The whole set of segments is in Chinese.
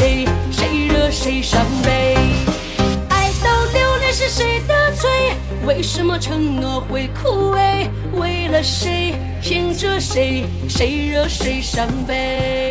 谁谁惹谁伤悲？爱到流泪是谁的罪？为什么承诺会枯萎？为了谁？骗着谁？谁惹谁伤悲？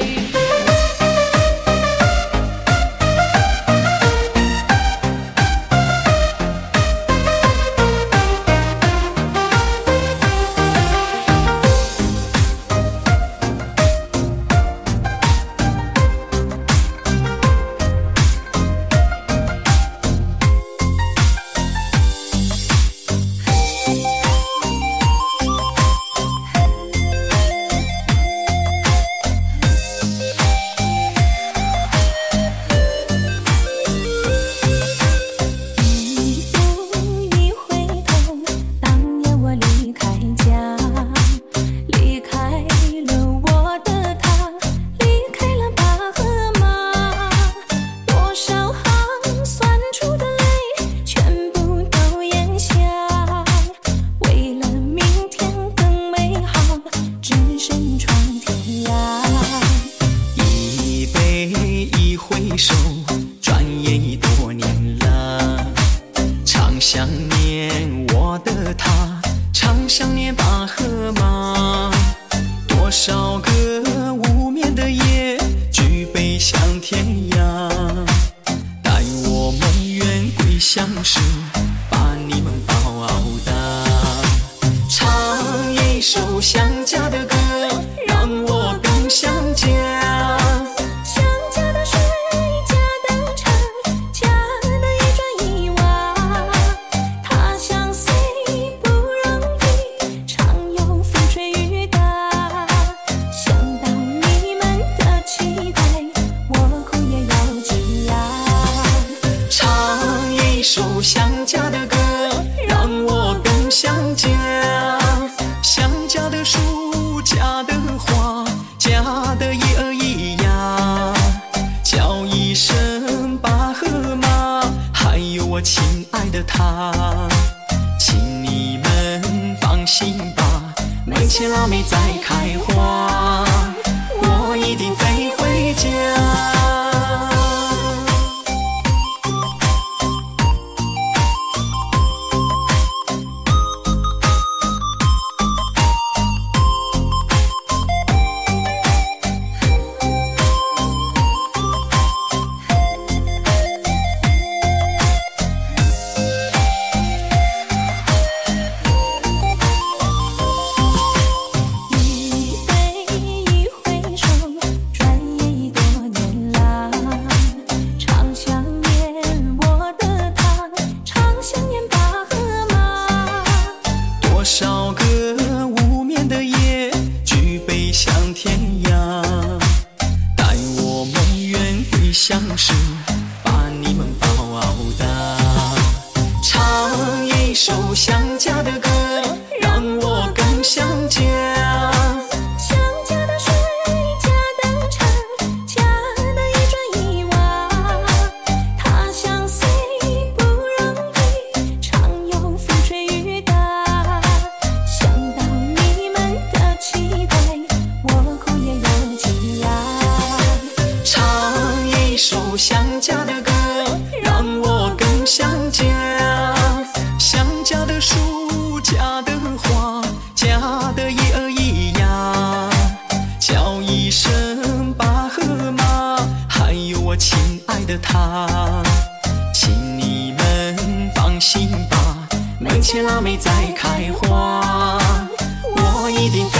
首想家的歌，让我更想家。想家的树，家的花，家的一儿一呀，叫一声爸和妈，还有我亲爱的她。请你们放心吧，门前腊梅在开花。needing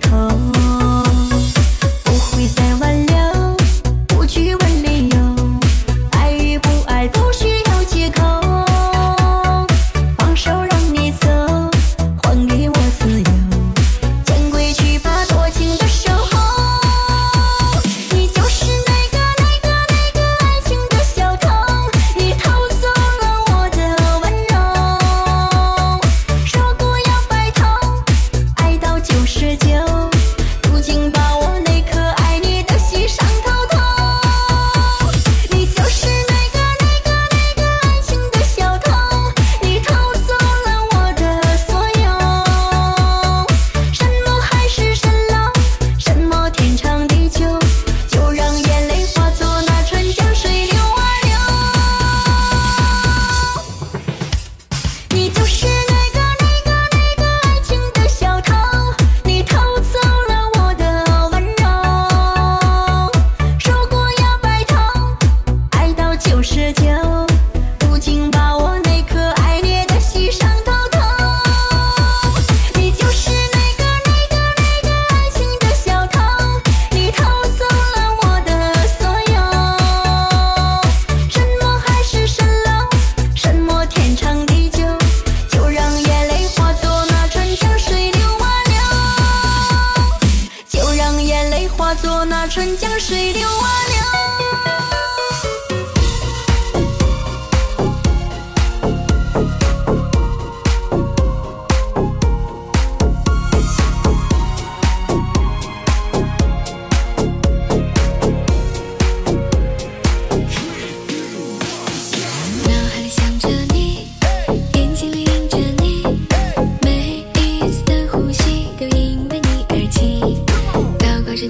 become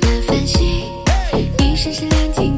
的繁星，一闪闪亮晶晶。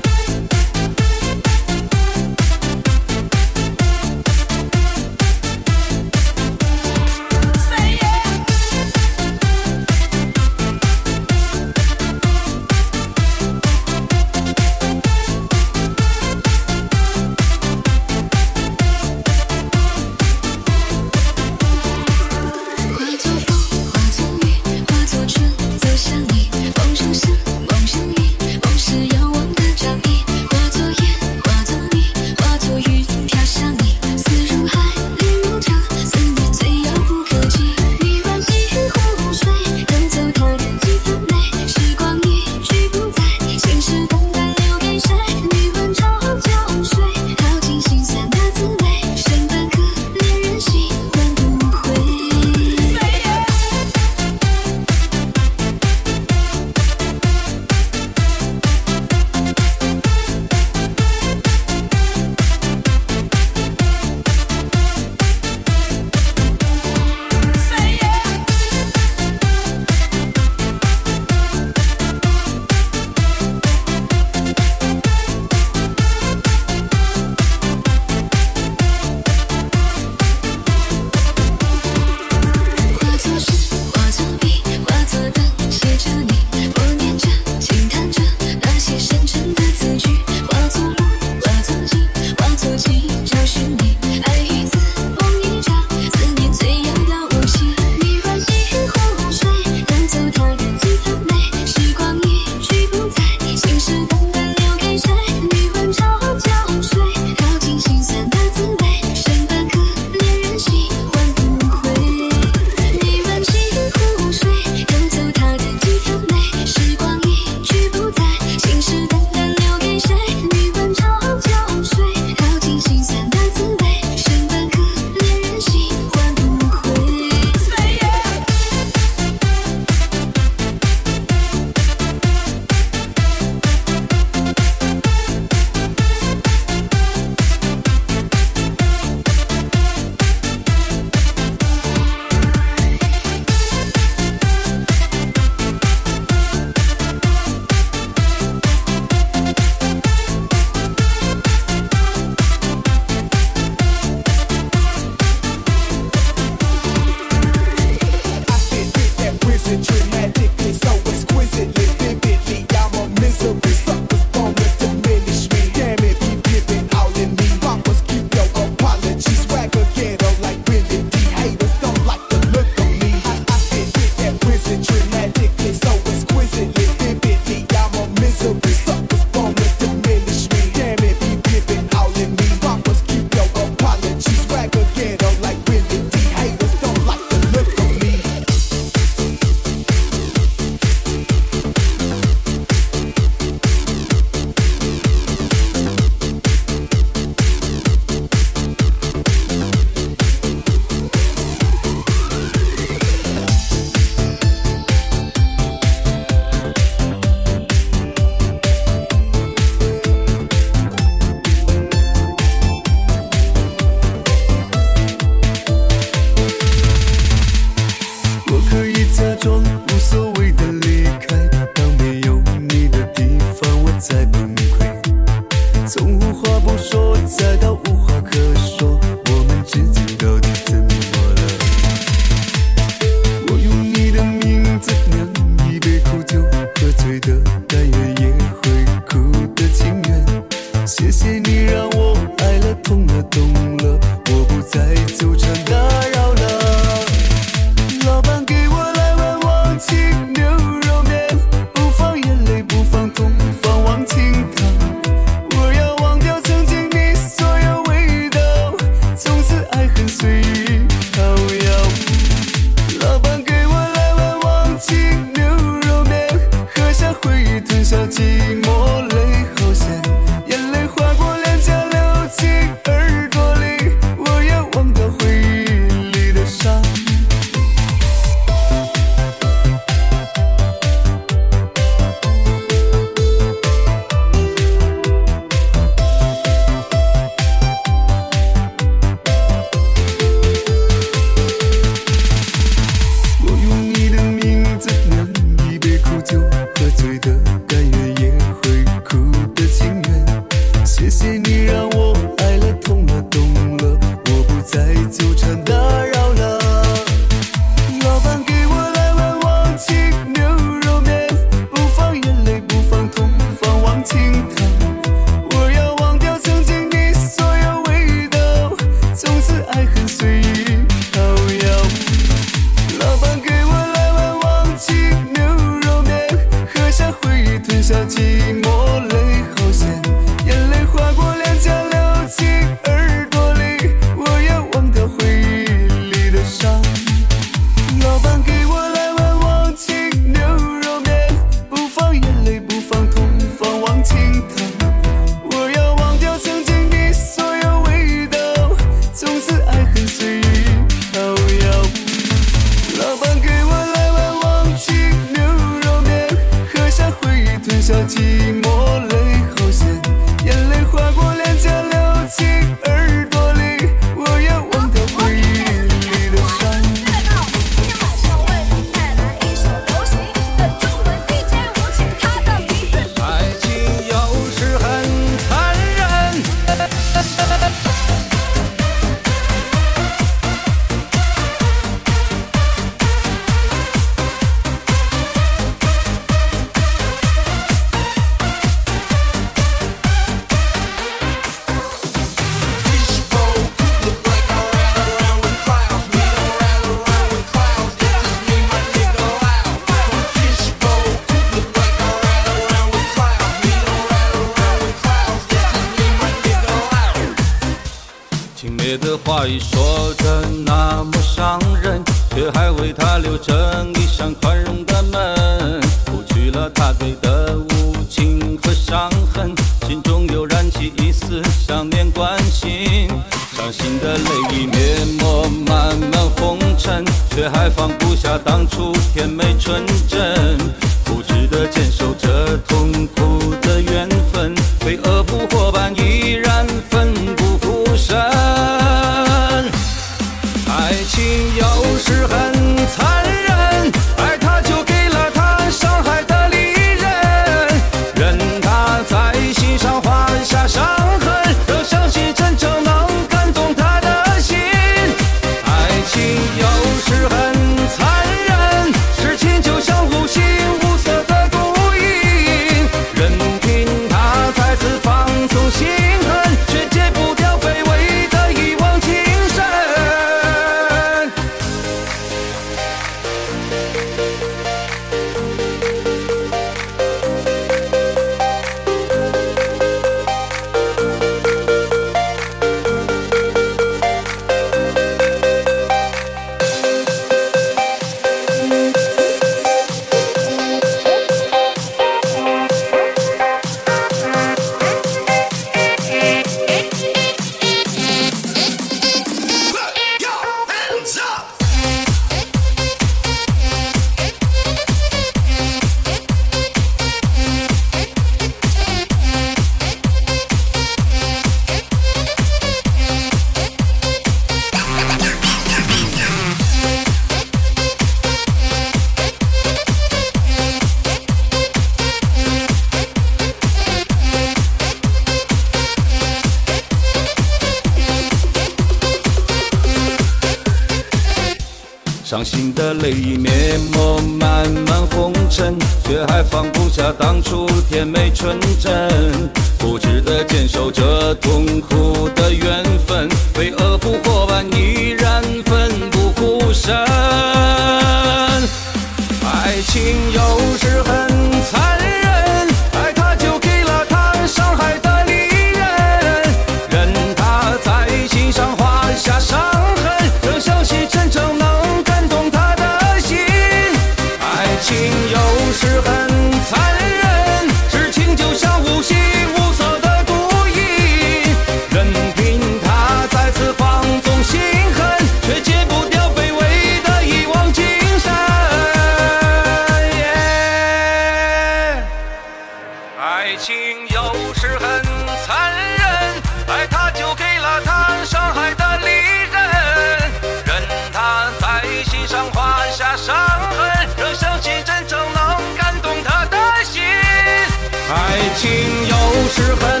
是